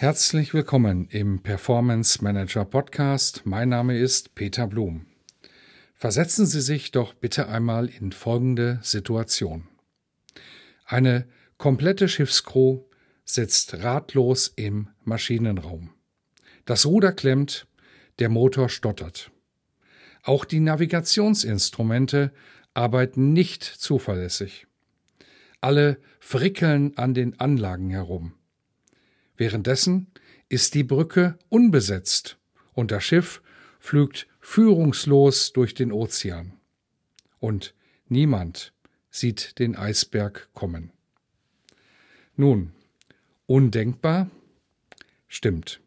Herzlich willkommen im Performance Manager Podcast. Mein Name ist Peter Blum. Versetzen Sie sich doch bitte einmal in folgende Situation. Eine komplette Schiffskrew sitzt ratlos im Maschinenraum. Das Ruder klemmt, der Motor stottert. Auch die Navigationsinstrumente arbeiten nicht zuverlässig. Alle frickeln an den Anlagen herum. Währenddessen ist die Brücke unbesetzt und das Schiff pflügt führungslos durch den Ozean. Und niemand sieht den Eisberg kommen. Nun, undenkbar? Stimmt.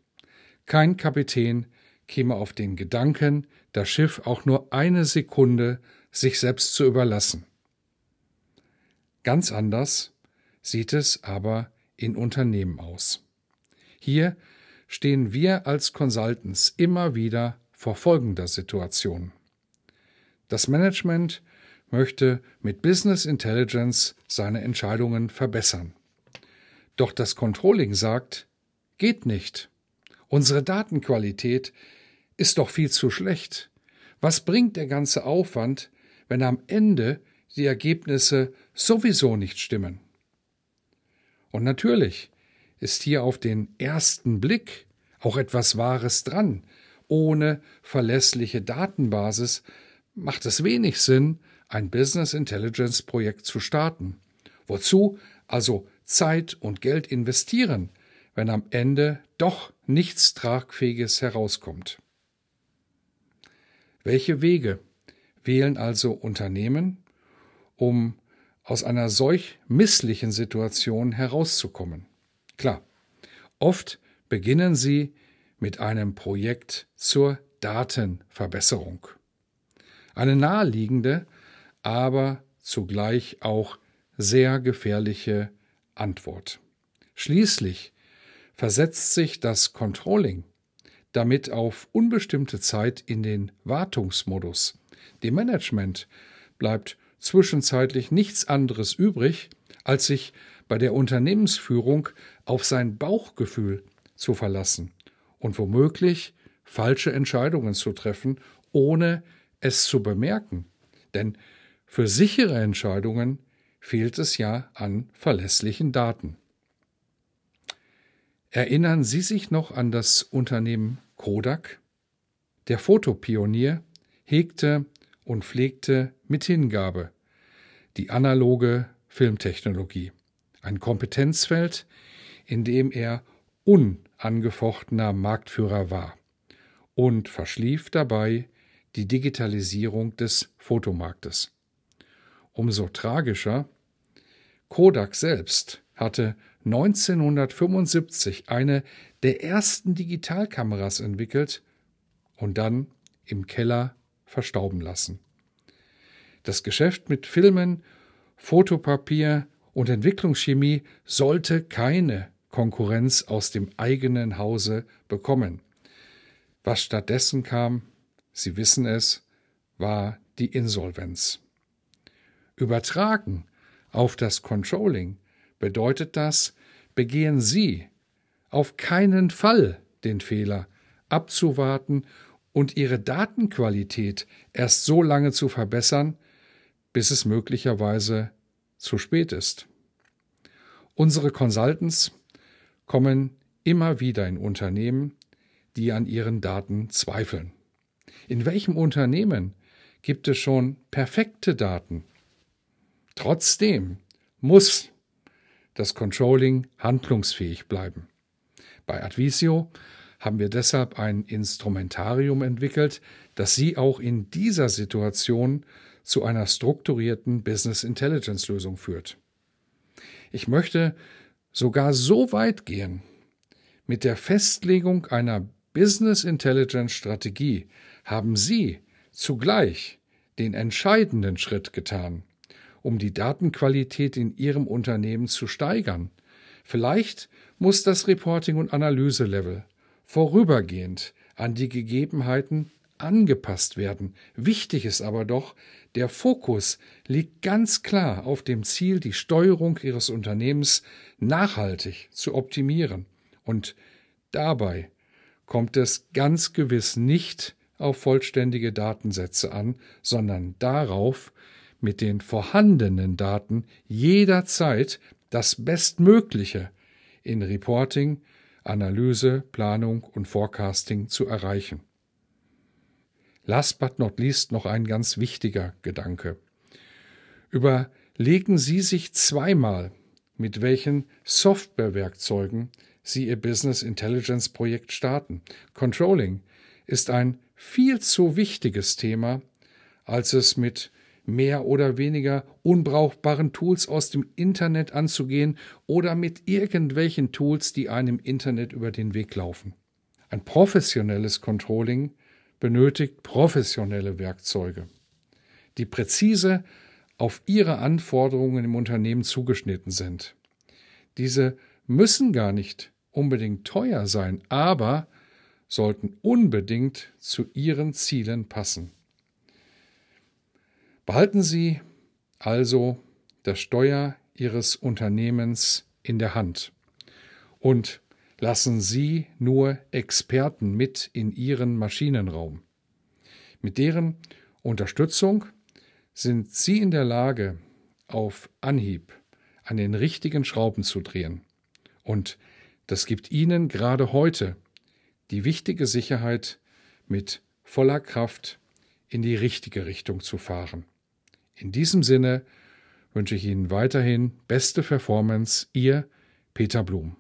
Kein Kapitän käme auf den Gedanken, das Schiff auch nur eine Sekunde sich selbst zu überlassen. Ganz anders sieht es aber in Unternehmen aus. Hier stehen wir als Consultants immer wieder vor folgender Situation. Das Management möchte mit Business Intelligence seine Entscheidungen verbessern. Doch das Controlling sagt, geht nicht. Unsere Datenqualität ist doch viel zu schlecht. Was bringt der ganze Aufwand, wenn am Ende die Ergebnisse sowieso nicht stimmen? Und natürlich, ist hier auf den ersten Blick auch etwas Wahres dran. Ohne verlässliche Datenbasis macht es wenig Sinn, ein Business Intelligence Projekt zu starten. Wozu also Zeit und Geld investieren, wenn am Ende doch nichts Tragfähiges herauskommt? Welche Wege wählen also Unternehmen, um aus einer solch misslichen Situation herauszukommen? Klar, oft beginnen Sie mit einem Projekt zur Datenverbesserung. Eine naheliegende, aber zugleich auch sehr gefährliche Antwort. Schließlich versetzt sich das Controlling damit auf unbestimmte Zeit in den Wartungsmodus. Dem Management bleibt zwischenzeitlich nichts anderes übrig, als sich bei der Unternehmensführung auf sein Bauchgefühl zu verlassen und womöglich falsche Entscheidungen zu treffen, ohne es zu bemerken. Denn für sichere Entscheidungen fehlt es ja an verlässlichen Daten. Erinnern Sie sich noch an das Unternehmen Kodak? Der Fotopionier hegte und pflegte mit Hingabe die analoge Filmtechnologie ein Kompetenzfeld, in dem er unangefochtener Marktführer war und verschlief dabei die Digitalisierung des Fotomarktes. Umso tragischer, Kodak selbst hatte 1975 eine der ersten Digitalkameras entwickelt und dann im Keller verstauben lassen. Das Geschäft mit Filmen, Fotopapier und Entwicklungschemie sollte keine Konkurrenz aus dem eigenen Hause bekommen. Was stattdessen kam, Sie wissen es, war die Insolvenz. Übertragen auf das Controlling bedeutet das, begehen Sie auf keinen Fall den Fehler, abzuwarten und Ihre Datenqualität erst so lange zu verbessern, bis es möglicherweise zu spät ist. Unsere Consultants kommen immer wieder in Unternehmen, die an ihren Daten zweifeln. In welchem Unternehmen gibt es schon perfekte Daten? Trotzdem muss das Controlling handlungsfähig bleiben. Bei Advisio haben wir deshalb ein Instrumentarium entwickelt, das Sie auch in dieser Situation zu einer strukturierten Business Intelligence Lösung führt. Ich möchte sogar so weit gehen, mit der Festlegung einer Business Intelligence Strategie haben Sie zugleich den entscheidenden Schritt getan, um die Datenqualität in Ihrem Unternehmen zu steigern. Vielleicht muss das Reporting- und Analyselevel vorübergehend an die Gegebenheiten angepasst werden. Wichtig ist aber doch, der Fokus liegt ganz klar auf dem Ziel, die Steuerung Ihres Unternehmens nachhaltig zu optimieren. Und dabei kommt es ganz gewiss nicht auf vollständige Datensätze an, sondern darauf, mit den vorhandenen Daten jederzeit das Bestmögliche in Reporting, Analyse, Planung und Forecasting zu erreichen. Last but not least noch ein ganz wichtiger Gedanke. Überlegen Sie sich zweimal, mit welchen Softwarewerkzeugen Sie Ihr Business Intelligence Projekt starten. Controlling ist ein viel zu wichtiges Thema, als es mit mehr oder weniger unbrauchbaren Tools aus dem Internet anzugehen oder mit irgendwelchen Tools, die einem Internet über den Weg laufen. Ein professionelles Controlling benötigt professionelle Werkzeuge, die präzise auf Ihre Anforderungen im Unternehmen zugeschnitten sind. Diese müssen gar nicht unbedingt teuer sein, aber sollten unbedingt zu Ihren Zielen passen. Behalten Sie also das Steuer Ihres Unternehmens in der Hand und lassen Sie nur Experten mit in Ihren Maschinenraum. Mit deren Unterstützung sind Sie in der Lage, auf Anhieb an den richtigen Schrauben zu drehen. Und das gibt Ihnen gerade heute die wichtige Sicherheit, mit voller Kraft in die richtige Richtung zu fahren. In diesem Sinne wünsche ich Ihnen weiterhin beste Performance, Ihr Peter Blum.